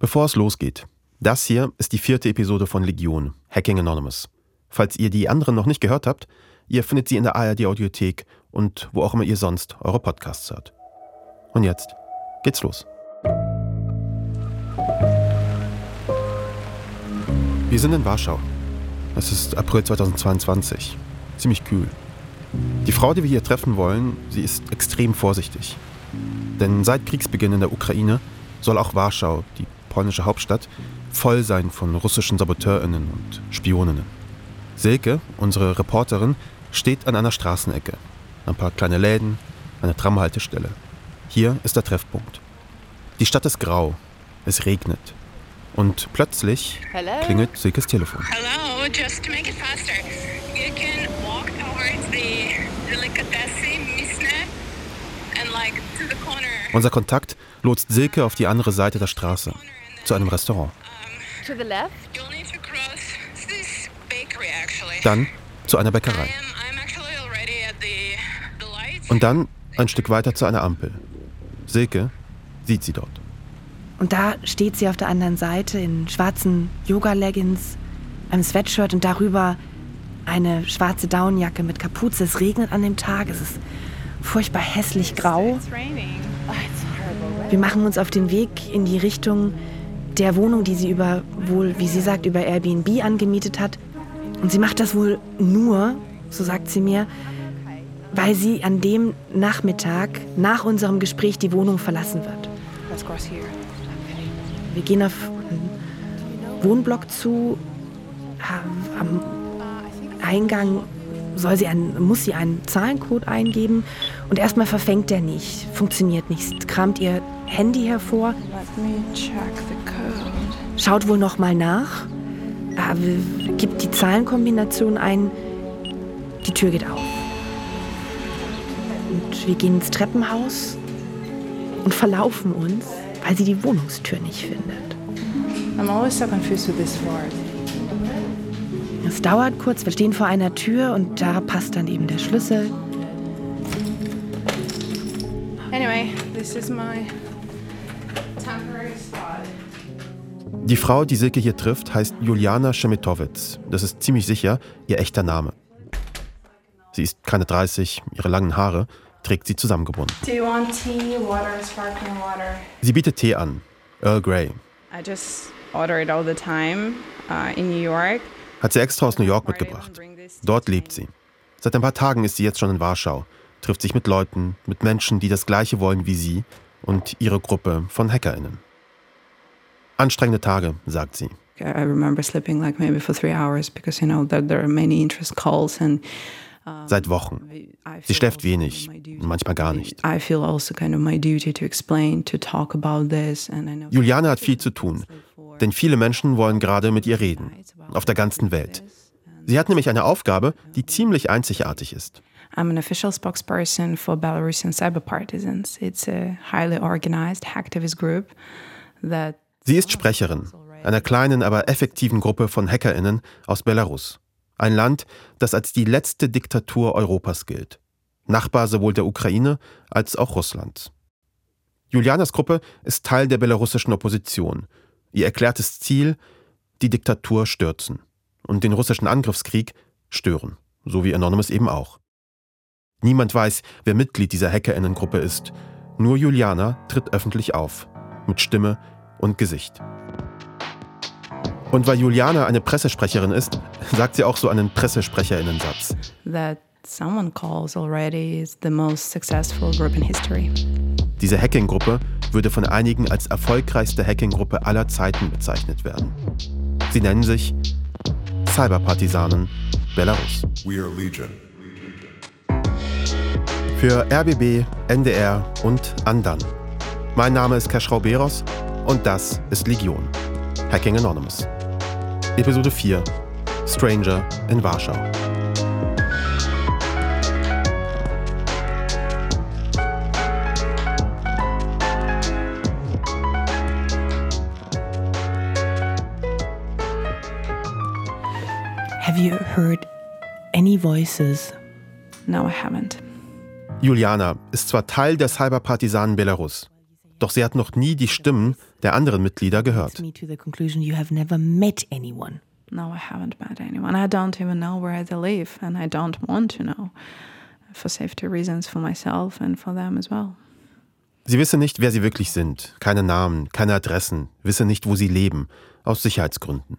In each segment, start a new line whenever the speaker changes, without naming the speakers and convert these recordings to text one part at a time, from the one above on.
Bevor es losgeht, das hier ist die vierte Episode von Legion, Hacking Anonymous. Falls ihr die anderen noch nicht gehört habt, ihr findet sie in der ARD Audiothek und wo auch immer ihr sonst eure Podcasts hört. Und jetzt geht's los. Wir sind in Warschau. Es ist April 2022. Ziemlich kühl. Die Frau, die wir hier treffen wollen, sie ist extrem vorsichtig. Denn seit Kriegsbeginn in der Ukraine soll auch Warschau, die polnische Hauptstadt, voll sein von russischen SaboteurInnen und Spioninnen. Silke, unsere Reporterin, steht an einer Straßenecke. Ein paar kleine Läden, eine Tramhaltestelle. Hier ist der Treffpunkt. Die Stadt ist grau. Es regnet. Und plötzlich Hello? klingelt Silkes Telefon. Hello, just to make it faster. You can walk towards the delicatessen Misne and like to the corner. Unser Kontakt lotst Silke auf die andere Seite der Straße, zu einem Restaurant. To the left? Dann zu einer Bäckerei. Und dann ein Stück weiter zu einer Ampel. Silke sieht sie dort.
Und da steht sie auf der anderen Seite in schwarzen Yoga-Leggings, einem Sweatshirt und darüber eine schwarze Downjacke mit Kapuze. Es regnet an dem Tag, es ist furchtbar hässlich grau. Wir machen uns auf den Weg in die Richtung der Wohnung, die sie über wohl, wie sie sagt, über Airbnb angemietet hat. Und sie macht das wohl nur, so sagt sie mir, weil sie an dem Nachmittag nach unserem Gespräch die Wohnung verlassen wird. Wir gehen auf einen Wohnblock zu. Am Eingang soll sie einen, muss sie einen Zahlencode eingeben und erstmal verfängt er nicht, funktioniert nicht. Kramt ihr Handy hervor, schaut wohl noch mal nach, gibt die Zahlenkombination ein, die Tür geht auf. Und wir gehen ins Treppenhaus und verlaufen uns, weil sie die Wohnungstür nicht findet. I'm always so confused with this word. Es dauert kurz, wir stehen vor einer Tür und da passt dann eben der Schlüssel.
Anyway, this is my temporary spot. Die Frau, die Silke hier trifft, heißt Juliana Schemitowitz. Das ist ziemlich sicher ihr echter Name. Sie ist keine 30, ihre langen Haare trägt sie zusammengebunden. Tea, water, water? Sie bietet Tee an, Earl Grey. I just order it all the time uh, in New York. Hat sie extra aus New York mitgebracht. Dort lebt sie. Seit ein paar Tagen ist sie jetzt schon in Warschau, trifft sich mit Leuten, mit Menschen, die das Gleiche wollen wie sie und ihre Gruppe von HackerInnen. Anstrengende Tage, sagt sie. Seit Wochen. Sie schläft wenig, manchmal gar nicht. Also Juliane hat viel zu tun, denn viele Menschen wollen gerade mit ihr reden, auf der ganzen Welt. Sie hat nämlich eine Aufgabe, die ziemlich einzigartig ist. I'm an official spokesperson for Belarusian cyber partisans. It's a highly organized hacktivist group that Sie ist Sprecherin einer kleinen, aber effektiven Gruppe von HackerInnen aus Belarus. Ein Land, das als die letzte Diktatur Europas gilt. Nachbar sowohl der Ukraine als auch Russlands. Julianas Gruppe ist Teil der belarussischen Opposition. Ihr erklärtes Ziel, die Diktatur stürzen und den russischen Angriffskrieg stören, so wie Anonymous eben auch. Niemand weiß, wer Mitglied dieser Hackerinnengruppe ist. Nur Juliana tritt öffentlich auf, mit Stimme und Gesicht. Und weil Juliana eine Pressesprecherin ist, sagt sie auch so einen Pressesprecherinnensatz. That someone calls already is the most successful group in history. Diese Hacking-Gruppe würde von einigen als erfolgreichste Hacking-Gruppe aller Zeiten bezeichnet werden. Sie nennen sich Cyberpartisanen Belarus. Für RBB, NDR und Andan. Mein Name ist Keschrau Beros und das ist Legion. Hacking Anonymous. Episode 4 Stranger in Warschau.
Heard any voices?
No, I haven't.
Juliana ist zwar Teil der Cyberpartisanen Belarus, Doch sie hat noch nie die Stimmen der anderen Mitglieder gehört.
No, I haven't met anyone. I don't even know where they live, and I don't want to know for safety reasons for myself and for them as well.
Sie wisse nicht, wer sie wirklich sind, keine Namen, keine Adressen, wisse nicht, wo sie leben, aus Sicherheitsgründen.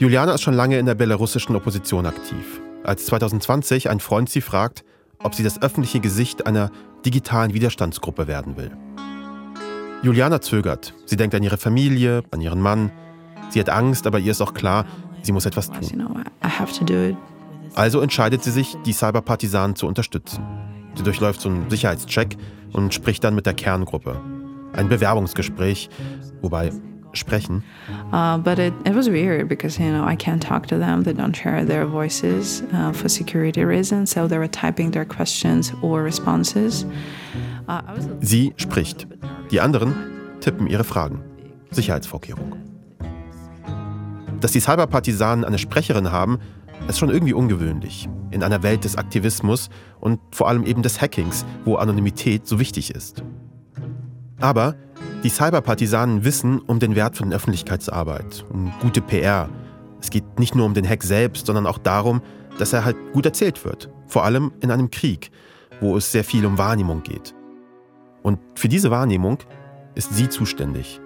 Juliana ist schon lange in der belarussischen Opposition aktiv. Als 2020 ein Freund sie fragt, ob sie das öffentliche Gesicht einer digitalen Widerstandsgruppe werden will. Juliana zögert. Sie denkt an ihre Familie, an ihren Mann. Sie hat Angst, aber ihr ist auch klar, sie muss etwas tun. Also entscheidet sie sich, die Cyberpartisanen zu unterstützen. Sie durchläuft so einen Sicherheitscheck und spricht dann mit der Kerngruppe. Ein Bewerbungsgespräch, wobei sprechen.
Uh, but it, it was weird because you know I can't talk to them. They don't share their voices uh, for security reasons, so they were typing their questions or responses.
Uh, Sie spricht. Die anderen tippen ihre Fragen. Sicherheitsvorkehrung. Dass die Cyberpartisanen eine Sprecherin haben, ist schon irgendwie ungewöhnlich. In einer Welt des Aktivismus und vor allem eben des Hackings, wo Anonymität so wichtig ist. Aber die Cyberpartisanen wissen um den Wert von Öffentlichkeitsarbeit, um gute PR. Es geht nicht nur um den Hack selbst, sondern auch darum, dass er halt gut erzählt wird. Vor allem in einem Krieg, wo es sehr viel um Wahrnehmung geht. Und für diese Wahrnehmung ist sie zuständig.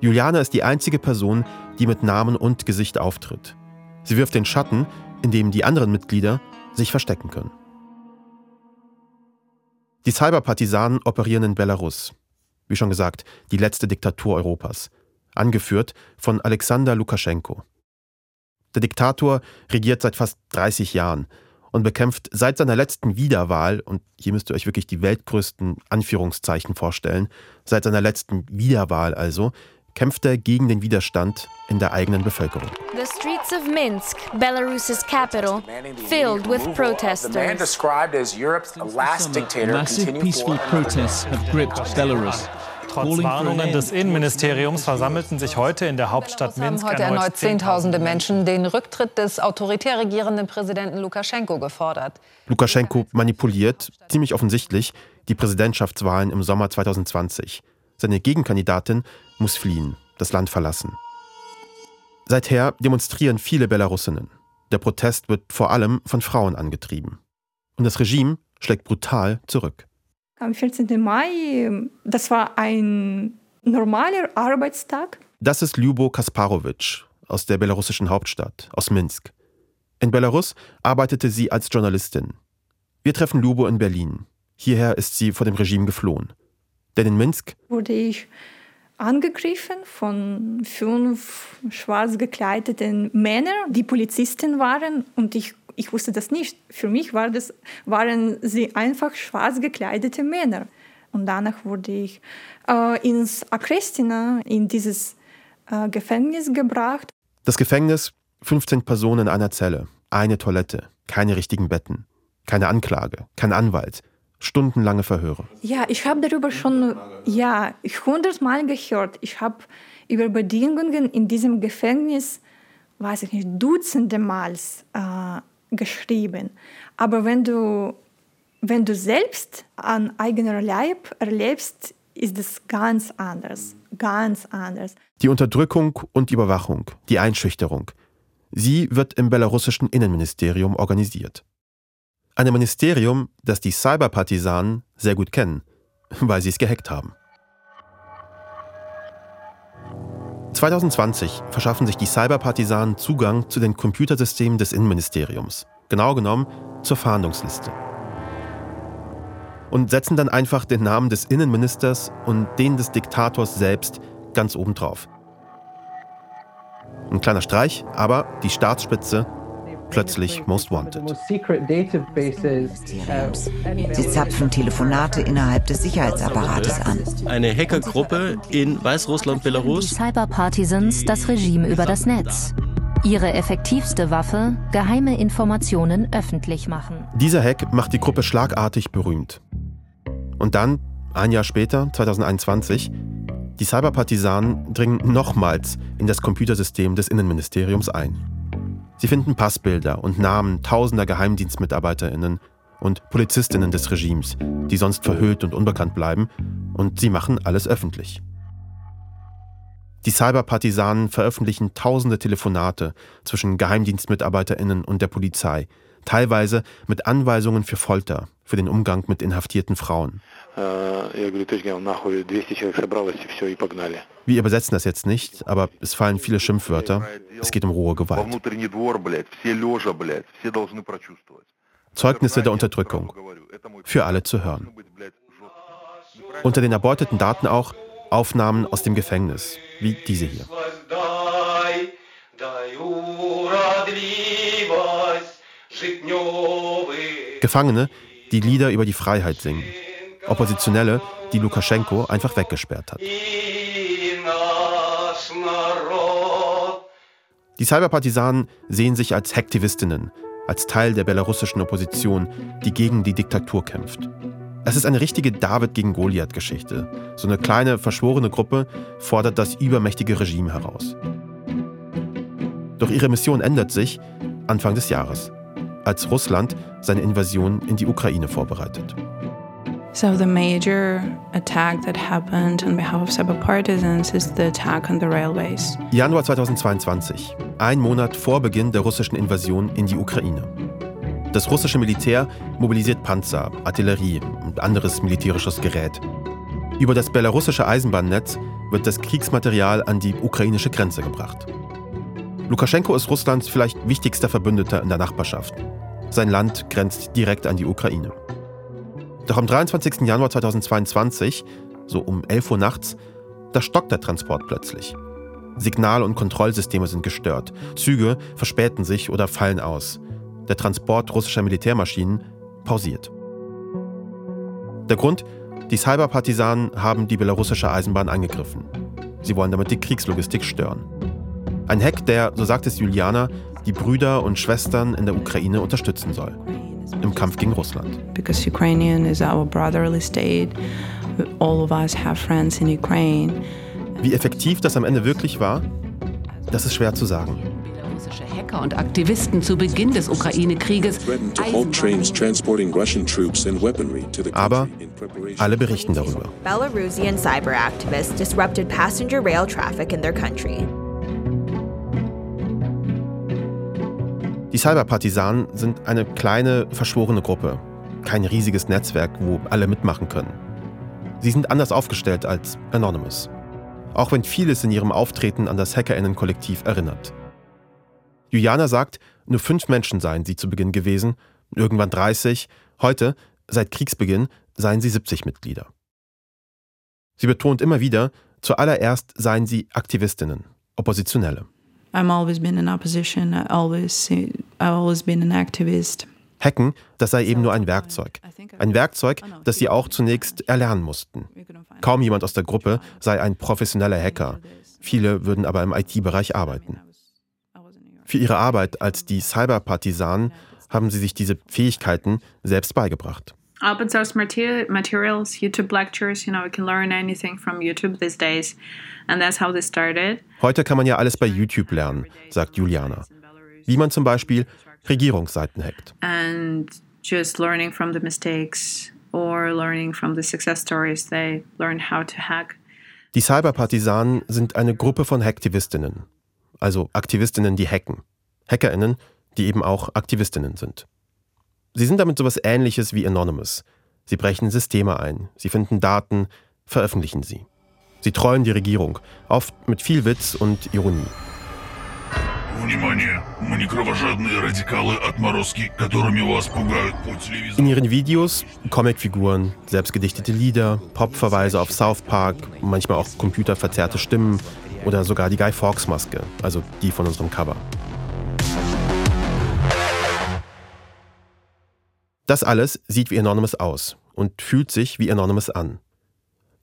Juliana ist die einzige Person, die mit Namen und Gesicht auftritt. Sie wirft den Schatten, in dem die anderen Mitglieder sich verstecken können. Die Cyberpartisanen operieren in Belarus, wie schon gesagt, die letzte Diktatur Europas, angeführt von Alexander Lukaschenko. Der Diktator regiert seit fast 30 Jahren und bekämpft seit seiner letzten Wiederwahl, und hier müsst ihr euch wirklich die weltgrößten Anführungszeichen vorstellen, seit seiner letzten Wiederwahl also, kämpft er gegen den Widerstand in der eigenen Bevölkerung.
The streets of Minsk, Belarus's capital, filled with protesters. The man described as Europe's last dictator
Massive peaceful protests have gripped Belarus.
Trotz Warnungen des Innenministeriums versammelten sich heute in der Hauptstadt Minsk
haben heute erneut Zehntausende Menschen den Rücktritt des autoritär regierenden Präsidenten Lukaschenko gefordert.
Lukaschenko manipuliert, ziemlich offensichtlich, die Präsidentschaftswahlen im Sommer 2020. Seine Gegenkandidatin muss fliehen, das Land verlassen. Seither demonstrieren viele Belarusinnen. Der Protest wird vor allem von Frauen angetrieben. Und das Regime schlägt brutal zurück.
Am 14. Mai, das war ein normaler Arbeitstag.
Das ist Lyubo Kasparowitsch aus der belarussischen Hauptstadt, aus Minsk. In Belarus arbeitete sie als Journalistin. Wir treffen Lyubo in Berlin. Hierher ist sie vor dem Regime geflohen. Denn in Minsk
wurde ich angegriffen von fünf schwarz gekleideten Männern, die Polizisten waren und ich, ich wusste das nicht. Für mich war das, waren sie einfach schwarz gekleidete Männer. Und danach wurde ich äh, ins Akrestina, in dieses äh, Gefängnis gebracht.
Das Gefängnis, 15 Personen in einer Zelle, eine Toilette, keine richtigen Betten, keine Anklage, kein Anwalt stundenlange Verhöre.
Ja, ich habe darüber schon ja, hundertmal gehört. Ich habe über Bedingungen in diesem Gefängnis, weiß ich nicht, dutzende Mal äh, geschrieben. Aber wenn du, wenn du selbst an eigener Leib erlebst, ist es ganz anders. Ganz anders.
Die Unterdrückung und Überwachung, die Einschüchterung, sie wird im belarussischen Innenministerium organisiert. Einem Ministerium, das die Cyberpartisanen sehr gut kennen, weil sie es gehackt haben. 2020 verschaffen sich die Cyberpartisanen Zugang zu den Computersystemen des Innenministeriums, genau genommen zur Fahndungsliste. Und setzen dann einfach den Namen des Innenministers und den des Diktators selbst ganz oben drauf. Ein kleiner Streich, aber die Staatsspitze plötzlich Most Wanted.
Sie zapfen Telefonate innerhalb des Sicherheitsapparates an.
Eine Hackergruppe in Weißrussland, Belarus.
Die Cyberpartisans das Regime über das Netz. Ihre effektivste Waffe, geheime Informationen öffentlich machen.
Dieser Hack macht die Gruppe schlagartig berühmt. Und dann, ein Jahr später, 2021, die Cyberpartisanen dringen nochmals in das Computersystem des Innenministeriums ein. Sie finden Passbilder und Namen tausender Geheimdienstmitarbeiterinnen und Polizistinnen des Regimes, die sonst verhüllt und unbekannt bleiben, und sie machen alles öffentlich. Die Cyberpartisanen veröffentlichen tausende Telefonate zwischen Geheimdienstmitarbeiterinnen und der Polizei, teilweise mit Anweisungen für Folter, für den Umgang mit inhaftierten Frauen. Wir übersetzen das jetzt nicht, aber es fallen viele Schimpfwörter. Es geht um rohe Gewalt. Zeugnisse der Unterdrückung. Für alle zu hören. Unter den erbeuteten Daten auch Aufnahmen aus dem Gefängnis, wie diese hier. Gefangene, die Lieder über die Freiheit singen. Oppositionelle, die Lukaschenko einfach weggesperrt hat. Die Cyberpartisanen sehen sich als Hektivistinnen, als Teil der belarussischen Opposition, die gegen die Diktatur kämpft. Es ist eine richtige David gegen Goliath-Geschichte. So eine kleine, verschworene Gruppe fordert das übermächtige Regime heraus. Doch ihre Mission ändert sich Anfang des Jahres, als Russland seine Invasion in die Ukraine vorbereitet.
So the major attack that happened on behalf of cyber partisans is the attack on the railways.
Januar 2022, ein Monat vor Beginn der russischen Invasion in die Ukraine. Das russische Militär mobilisiert Panzer, Artillerie und anderes militärisches Gerät. Über das belarussische Eisenbahnnetz wird das Kriegsmaterial an die ukrainische Grenze gebracht. Lukaschenko ist Russlands vielleicht wichtigster Verbündeter in der Nachbarschaft. Sein Land grenzt direkt an die Ukraine. Doch am 23. Januar 2022, so um 11 Uhr nachts, da stockt der Transport plötzlich. Signal- und Kontrollsysteme sind gestört, Züge verspäten sich oder fallen aus der Transport russischer Militärmaschinen, pausiert. Der Grund? Die Cyberpartisanen haben die belarussische Eisenbahn angegriffen. Sie wollen damit die Kriegslogistik stören. Ein Hack, der, so sagt es Juliana, die Brüder und Schwestern in der Ukraine unterstützen soll. Im Kampf gegen Russland.
Because Ukrainian is our brotherly state. All of us have friends in Ukraine.
Wie effektiv das am Ende wirklich war, das ist schwer zu sagen.
Hacker und Aktivisten zu Beginn des Ukraine-Krieges.
Aber alle berichten darüber.
Belarusian cyber activists disrupted passenger rail traffic in their country.
Die Cyberpartisanen sind eine kleine, verschworene Gruppe. Kein riesiges Netzwerk, wo alle mitmachen können. Sie sind anders aufgestellt als Anonymous. Auch wenn vieles in ihrem Auftreten an das Hackerinnen-Kollektiv erinnert. Juliana sagt, nur fünf Menschen seien sie zu Beginn gewesen, irgendwann 30, heute, seit Kriegsbeginn, seien sie 70 Mitglieder. Sie betont immer wieder, zuallererst seien sie Aktivistinnen, Oppositionelle.
I'm always been in opposition, I always, I've always been an activist.
Hacken, das sei eben nur ein Werkzeug. Ein Werkzeug, das sie auch zunächst erlernen mussten. Kaum jemand aus der Gruppe sei ein professioneller Hacker. Viele würden aber im IT-Bereich arbeiten. Für ihre Arbeit als die Cyberpartisanen haben sie sich diese Fähigkeiten selbst beigebracht.
Open source materials, YouTube lectures, you know, we can learn anything from YouTube these days. And that's how this started.
Heute kann man ja alles bei YouTube lernen, sagt Juliana. Wie man zum Beispiel Regierungsseiten hackt.
And just learning from the mistakes or learning from the success stories, they learn how to hack.
Die Cyberpartisanen sind eine Gruppe von Hacktivistinnen, also Aktivistinnen, die hacken. Hackerinnen, die eben auch Aktivistinnen sind. Sie sind damit sowas ähnliches wie Anonymous. Sie brechen Systeme ein, sie finden Daten, veröffentlichen sie. Sie trollen die Regierung, oft mit viel Witz und Ironie. In ihren Videos Comicfiguren, selbstgedichtete Lieder, Popverweise auf South Park, manchmal auch computerverzerrte Stimmen, oder sogar die Guy Fawkes Maske, also die von unserem Cover. Das alles sieht wie Anonymous aus und fühlt sich wie Anonymous an.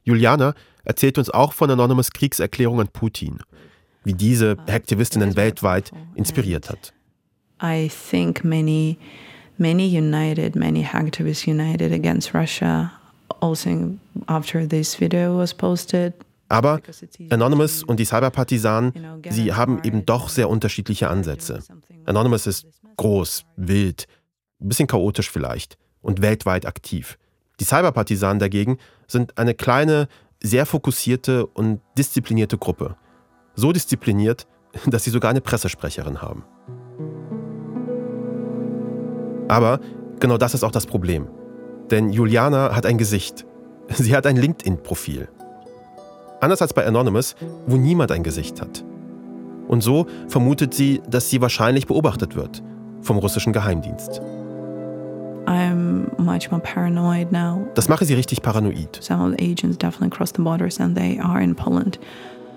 Juliana erzählt uns auch von Anonymous Kriegserklärung an Putin, wie diese Aktivistinnen weltweit inspiriert hat.
I think many, many united, many activists united against Russia. Also after this video was posted,
aber Anonymous und die Cyberpartisanen, sie haben eben doch sehr unterschiedliche Ansätze. Anonymous ist groß, wild, ein bisschen chaotisch vielleicht und weltweit aktiv. Die Cyberpartisanen dagegen sind eine kleine, sehr fokussierte und disziplinierte Gruppe. So diszipliniert, dass sie sogar eine Pressesprecherin haben. Aber genau das ist auch das Problem. Denn Juliana hat ein Gesicht. Sie hat ein LinkedIn-Profil. Anders als bei Anonymous, wo niemand ein Gesicht hat. Und so vermutet sie, dass sie wahrscheinlich beobachtet wird vom russischen Geheimdienst. Das mache sie richtig paranoid.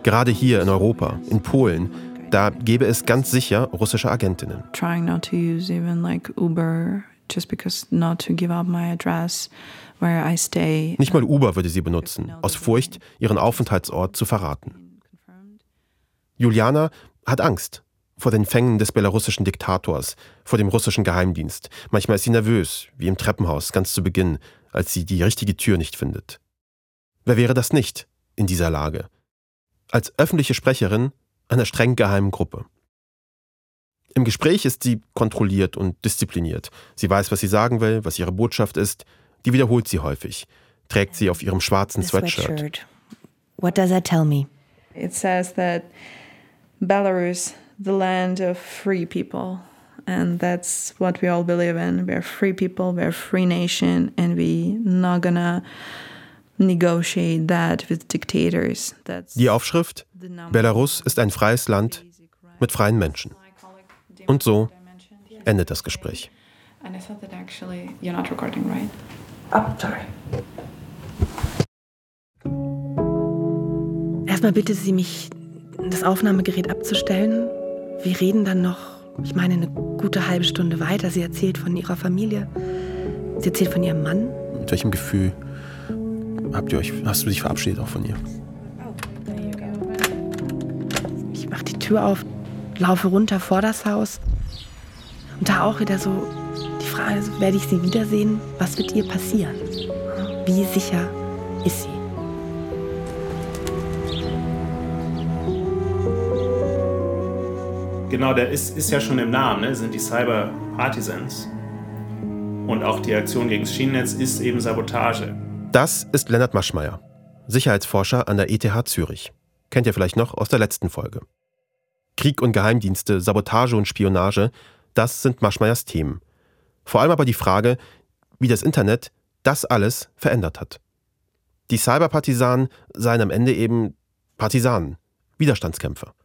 Gerade hier in Europa, in Polen, da gäbe es ganz sicher russische Agentinnen. Trying not to use even like Uber just because not to give up my address where I stay. Nicht mal Uber würde sie benutzen, aus Furcht, ihren Aufenthaltsort zu verraten. Juliana hat Angst vor den Fängen des belarussischen Diktators, vor dem russischen Geheimdienst. Manchmal ist sie nervös, wie im Treppenhaus ganz zu Beginn, als sie die richtige Tür nicht findet. Wer wäre das nicht in dieser Lage? Als öffentliche Sprecherin einer streng geheimen Gruppe. Im Gespräch ist sie kontrolliert und diszipliniert. Sie weiß, was sie sagen will, was ihre Botschaft ist. Die wiederholt sie häufig. Trägt sie auf ihrem schwarzen Sweatshirt.
What does that tell me?
It says that Belarus, the land of free people, and that's what we all believe in. We're free people, we're a free nation, and we not gonna negotiate that with dictators.
That's Die Aufschrift: Belarus ist ein freies Land mit freien Menschen. Und so endet das Gespräch.
Erstmal bittet sie mich, das Aufnahmegerät abzustellen. Wir reden dann noch, ich meine, eine gute halbe Stunde weiter. Sie erzählt von ihrer Familie. Sie erzählt von ihrem Mann.
Mit welchem Gefühl habt ihr euch, hast du dich verabschiedet auch von ihr?
Ich mach die Tür auf, laufe runter vor das Haus. Und da auch wieder so die Frage, werde ich sie wiedersehen? Was wird ihr passieren? Wie sicher ist sie?
Genau, der ist, ist ja schon im Namen, ne? sind die Cyber Partisans. Und auch die Aktion gegen das Schienennetz ist eben Sabotage.
Das ist Lennart Maschmeyer, Sicherheitsforscher an der ETH Zürich. Kennt ihr vielleicht noch aus der letzten Folge. Krieg und Geheimdienste, Sabotage und Spionage, das sind Maschmeyers Themen. Vor allem aber die Frage, wie das Internet das alles verändert hat. Die Cyberpartisanen seien am Ende eben Partisanen, Widerstandskämpfer.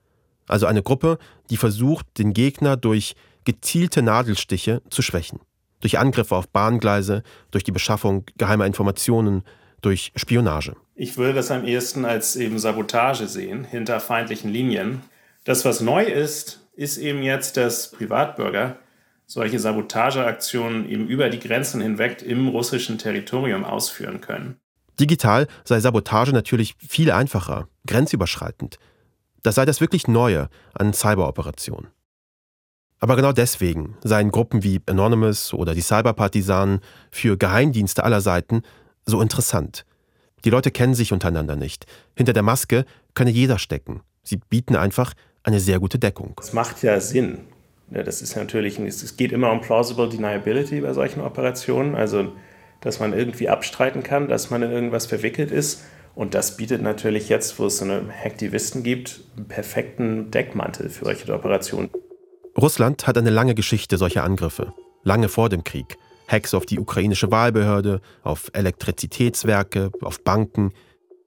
Also eine Gruppe, die versucht, den Gegner durch gezielte Nadelstiche zu schwächen. Durch Angriffe auf Bahngleise, durch die Beschaffung geheimer Informationen, durch Spionage.
Ich würde das am ehesten als eben Sabotage sehen, hinter feindlichen Linien. Das, was neu ist, ist eben jetzt, dass Privatbürger solche Sabotageaktionen eben über die Grenzen hinweg im russischen Territorium ausführen können.
Digital sei Sabotage natürlich viel einfacher, grenzüberschreitend. Das sei das wirklich Neue an Cyberoperationen. Aber genau deswegen seien Gruppen wie Anonymous oder die Cyberpartisanen für Geheimdienste aller Seiten so interessant. Die Leute kennen sich untereinander nicht. Hinter der Maske könne jeder stecken. Sie bieten einfach eine sehr gute Deckung.
Es macht ja Sinn. Das ist natürlich, es geht immer um plausible deniability bei solchen Operationen, also dass man irgendwie abstreiten kann, dass man in irgendwas verwickelt ist. Und das bietet natürlich jetzt, wo es so eine Hacktivisten gibt, einen perfekten Deckmantel für solche Operationen.
Russland hat eine lange Geschichte solcher Angriffe, lange vor dem Krieg. Hacks auf die ukrainische Wahlbehörde, auf Elektrizitätswerke, auf Banken.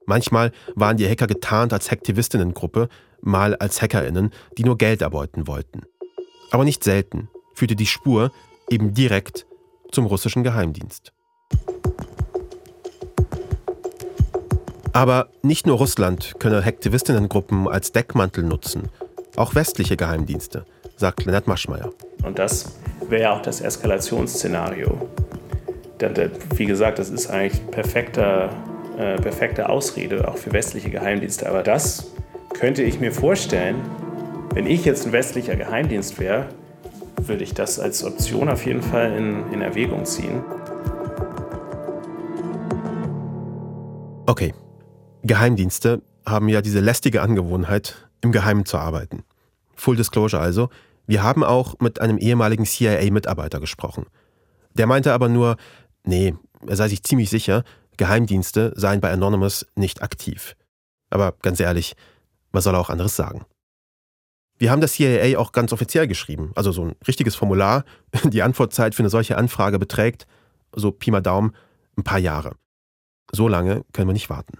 Manchmal waren die Hacker getarnt als Hacktivistinnengruppe, mal als Hackerinnen, die nur Geld erbeuten wollten. Aber nicht selten führte die Spur eben direkt zum russischen Geheimdienst. Aber nicht nur Russland könne Hacktivistinnengruppen als Deckmantel nutzen, auch westliche Geheimdienste, sagt Lennart Maschmeyer.
Und das wäre ja auch das Eskalationsszenario. Denn, wie gesagt, das ist eigentlich perfekter, äh, perfekte Ausrede auch für westliche Geheimdienste. Aber das könnte ich mir vorstellen, wenn ich jetzt ein westlicher Geheimdienst wäre, würde ich das als Option auf jeden Fall in, in Erwägung ziehen.
Okay. Geheimdienste haben ja diese lästige Angewohnheit, im Geheimen zu arbeiten. Full Disclosure also, wir haben auch mit einem ehemaligen CIA-Mitarbeiter gesprochen. Der meinte aber nur, Nee, er sei sich ziemlich sicher, Geheimdienste seien bei Anonymous nicht aktiv. Aber ganz ehrlich, was soll er auch anderes sagen? Wir haben das CIA auch ganz offiziell geschrieben, also so ein richtiges Formular. Die Antwortzeit für eine solche Anfrage beträgt, so Pi mal Daumen, ein paar Jahre. So lange können wir nicht warten.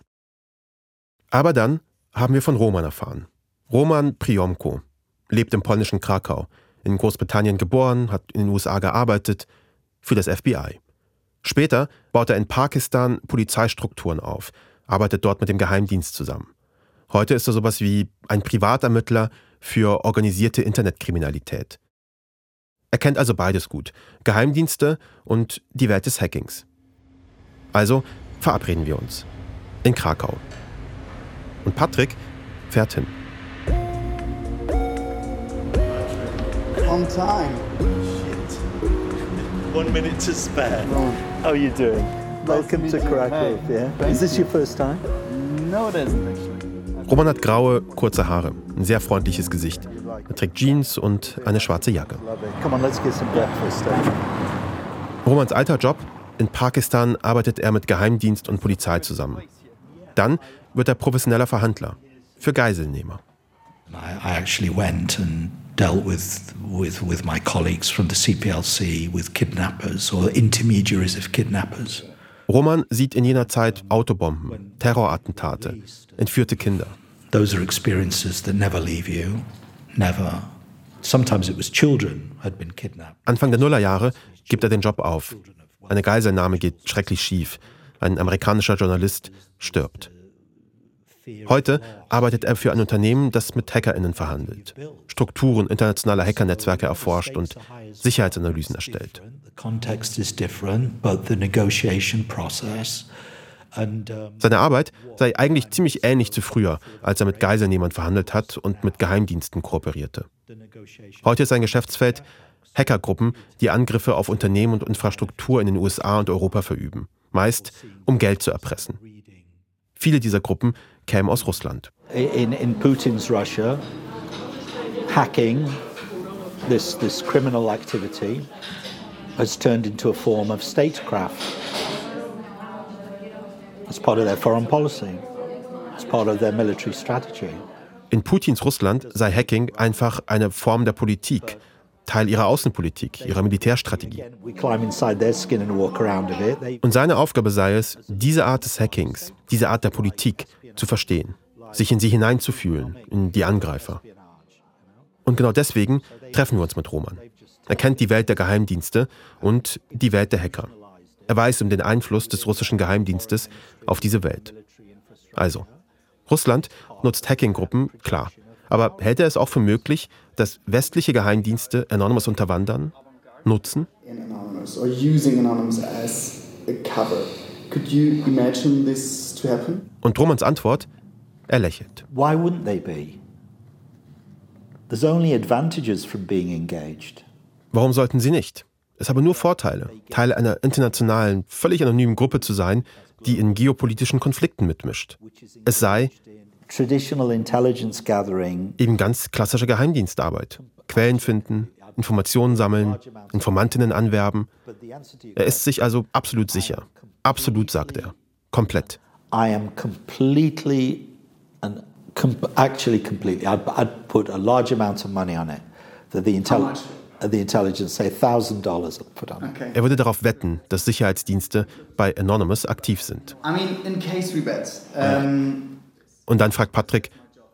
Aber dann haben wir von Roman erfahren. Roman Priomko lebt im polnischen Krakau, in Großbritannien geboren, hat in den USA gearbeitet, für das FBI. Später baut er in Pakistan Polizeistrukturen auf, arbeitet dort mit dem Geheimdienst zusammen. Heute ist er sowas wie ein Privatermittler für organisierte Internetkriminalität. Er kennt also beides gut, Geheimdienste und die Welt des Hackings. Also verabreden wir uns. In Krakau. Und Patrick fährt hin.
On time. Shit. One minute to spare. How are you doing? Welcome to Krakow. Yeah. Is this your first time? No, it isn't actually.
Roman hat graue, kurze Haare, ein sehr freundliches Gesicht. Er trägt Jeans und eine schwarze Jacke. Romans alter Job in Pakistan arbeitet er mit Geheimdienst und Polizei zusammen. Dann wird er professioneller Verhandler für Geiselnehmer.
I actually went and dealt with, with, with my colleagues from the CPLC with kidnappers or intermediaries of kidnappers.
Roman sieht in jener Zeit Autobomben, Terrorattentate, entführte Kinder.
Those are experiences that never leave you, never. Sometimes it was children had been kidnapped.
Anfang der Nullerjahre gibt er den Job auf. Eine Geiselnahme geht schrecklich schief. Ein amerikanischer Journalist stirbt. Heute arbeitet er für ein Unternehmen, das mit HackerInnen verhandelt, Strukturen internationaler Hackernetzwerke erforscht und Sicherheitsanalysen erstellt. Seine Arbeit sei eigentlich ziemlich ähnlich zu früher, als er mit Geiselnehmern verhandelt hat und mit Geheimdiensten kooperierte. Heute ist sein Geschäftsfeld Hackergruppen, die Angriffe auf Unternehmen und Infrastruktur in den USA und Europa verüben, meist um Geld zu erpressen. Viele dieser Gruppen kämen aus Russland.
In, in Putin's Russia, hacking, this, this criminal activity, has turned into a form of statecraft. It's part of their foreign policy. It's part of their military strategy.
In Putins Russland sei Hacking einfach eine Form der Politik, Teil ihrer Außenpolitik, ihrer Militärstrategie. Und seine Aufgabe sei es, diese Art des Hackings, diese Art der Politik zu verstehen, sich in sie hineinzufühlen, in die Angreifer. Und genau deswegen treffen wir uns mit Roman. Er kennt die Welt der Geheimdienste und die Welt der Hacker. Er weiß um den Einfluss des russischen Geheimdienstes auf diese Welt. Also, Russland nutzt Hacking-Gruppen, klar. Aber hält er es auch für möglich, dass westliche Geheimdienste Anonymous unterwandern, nutzen? Und Romans Antwort? Er lächelt.
Why wouldn't they be? There's only advantages from being engaged.
Warum sollten sie nicht? Es habe nur Vorteile, Teil einer internationalen, völlig anonymen Gruppe zu sein, die in geopolitischen Konflikten mitmischt. Es sei eben ganz klassische Geheimdienstarbeit. Quellen finden, Informationen sammeln, Informantinnen anwerben. Er ist sich also absolut sicher. Absolut, sagt er. Komplett.
I am completely and com actually completely I'd, I'd put a large amount of money on it that the intelligence the intelligence say $1000 put on
okay. Er würde darauf wetten, dass Sicherheitsdienste bei Anonymous aktiv sind.
I mean in case we bet. Um,
und dann fragt Patrick,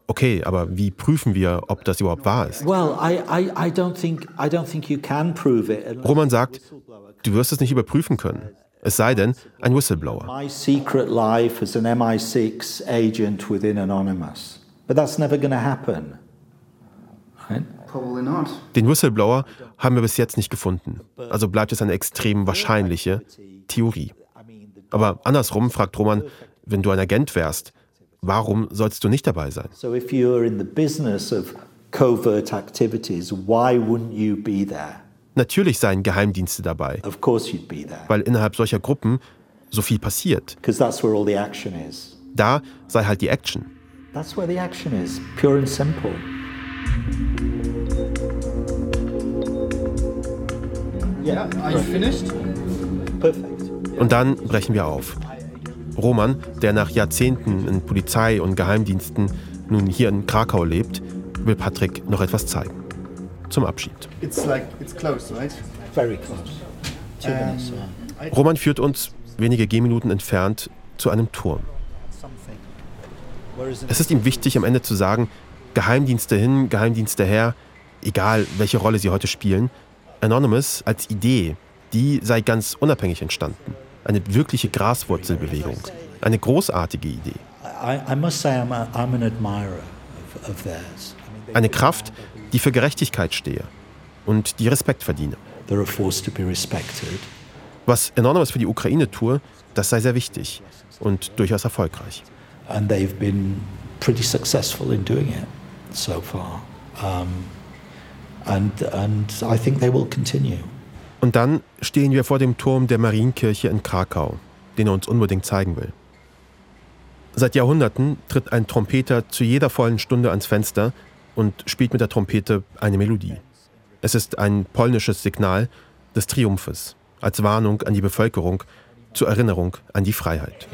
okay, aber wie prüfen wir, ob das überhaupt wahr ist? Roman sagt, du wirst es nicht überprüfen können. Es sei denn, ein Whistleblower. My secret life as an MI6 agent within Anonymous. But that's never going to happen. Right? Probably not. Den Whistleblower haben wir bis jetzt nicht gefunden. Also bleibt es eine extrem wahrscheinliche Theorie. Aber andersrum fragt Roman, wenn du ein Agent wärst, Warum sollst du nicht dabei sein?
So if you're in the business of covert activities, why wouldn't you be there?
Natürlich seien Geheimdienste dabei.
Of course you'd be there.
Weil innerhalb solcher Gruppen so viel passiert.
Because that's where all the action is.
Da sei halt die Action.
That's where the action is, pure and simple.
Yeah, are you finished?
Perfect.
Und dann brechen wir auf. Roman, der nach Jahrzehnten in Polizei und Geheimdiensten nun hier in Krakau lebt, will Patrick noch etwas zeigen. Zum Abschied. It's like, it's close, right? Very close. Roman führt uns wenige Gehminuten entfernt zu einem Turm. Es ist ihm wichtig, am Ende zu sagen, Geheimdienste hin, Geheimdienste her, egal welche Rolle sie heute spielen, Anonymous als Idee, die sei ganz unabhängig entstanden. Eine wirkliche Graswurzelbewegung. Eine großartige Idee. Eine Kraft, die für Gerechtigkeit stehe und die Respekt verdiene. Was Anonymous für die Ukraine tue, das sei sehr wichtig und durchaus erfolgreich. And they've been pretty successful in doing it so far. Um, and, and I think they will continue. Und dann stehen wir vor dem Turm der Marienkirche in Krakau, den er uns unbedingt zeigen will. Seit Jahrhunderten tritt ein Trompeter zu jeder vollen Stunde ans Fenster und spielt mit der Trompete eine Melodie. Es ist ein polnisches Signal des Triumphes, als Warnung an die Bevölkerung, zur Erinnerung an die Freiheit.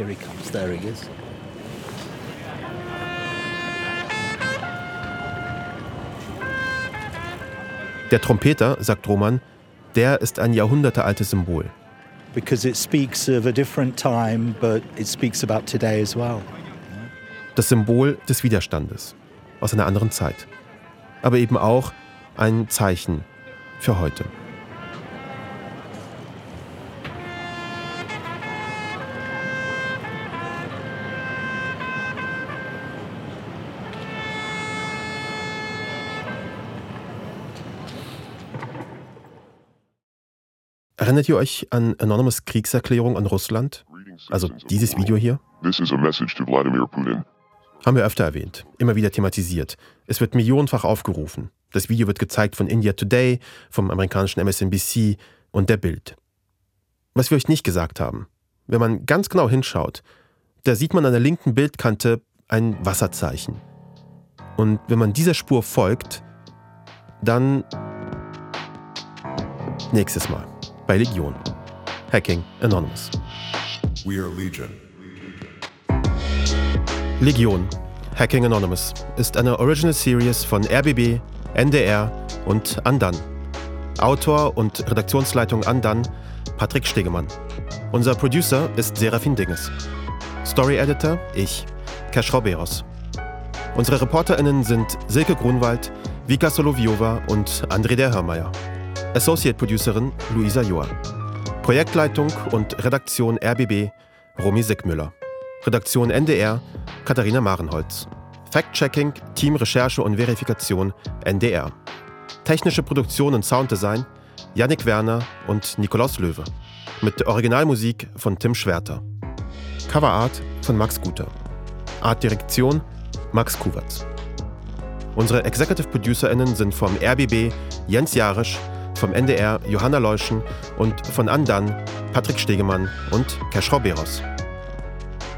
Der Trompeter, sagt Roman, der ist ein jahrhundertealtes Symbol. Das Symbol des Widerstandes aus einer anderen Zeit. Aber eben auch ein Zeichen für heute. Erinnert ihr euch an Anonymous Kriegserklärung an Russland? Also dieses Video hier? Haben wir öfter erwähnt, immer wieder thematisiert. Es wird millionenfach aufgerufen. Das Video wird gezeigt von India Today, vom amerikanischen MSNBC und der Bild. Was wir euch nicht gesagt haben, wenn man ganz genau hinschaut, da sieht man an der linken Bildkante ein Wasserzeichen. Und wenn man dieser Spur folgt, dann nächstes Mal bei Legion. Hacking Anonymous. We are Legion. Legion. Hacking Anonymous ist eine Original Series von RBB, NDR und Andan. Autor und Redaktionsleitung Andan Patrick Stegemann. Unser Producer ist Serafin Dinges. Story Editor ich, Cash Roberos. Unsere ReporterInnen sind Silke Grunwald, Vika Soloviova und André der Hörmeier. Associate Producerin Luisa Joa. Projektleitung und Redaktion RBB Romy Sickmüller. Redaktion NDR Katharina Marenholz. Fact-Checking, Team Recherche und Verifikation NDR. Technische Produktion und Sounddesign Yannick Werner und Nikolaus Löwe. Mit Originalmusik von Tim Schwerter. Coverart von Max Guter. Artdirektion Max Kuwatz. Unsere Executive ProducerInnen sind vom RBB Jens Jarisch, vom NDR Johanna Leuschen und von Andan Patrick Stegemann und Keschrau Beros.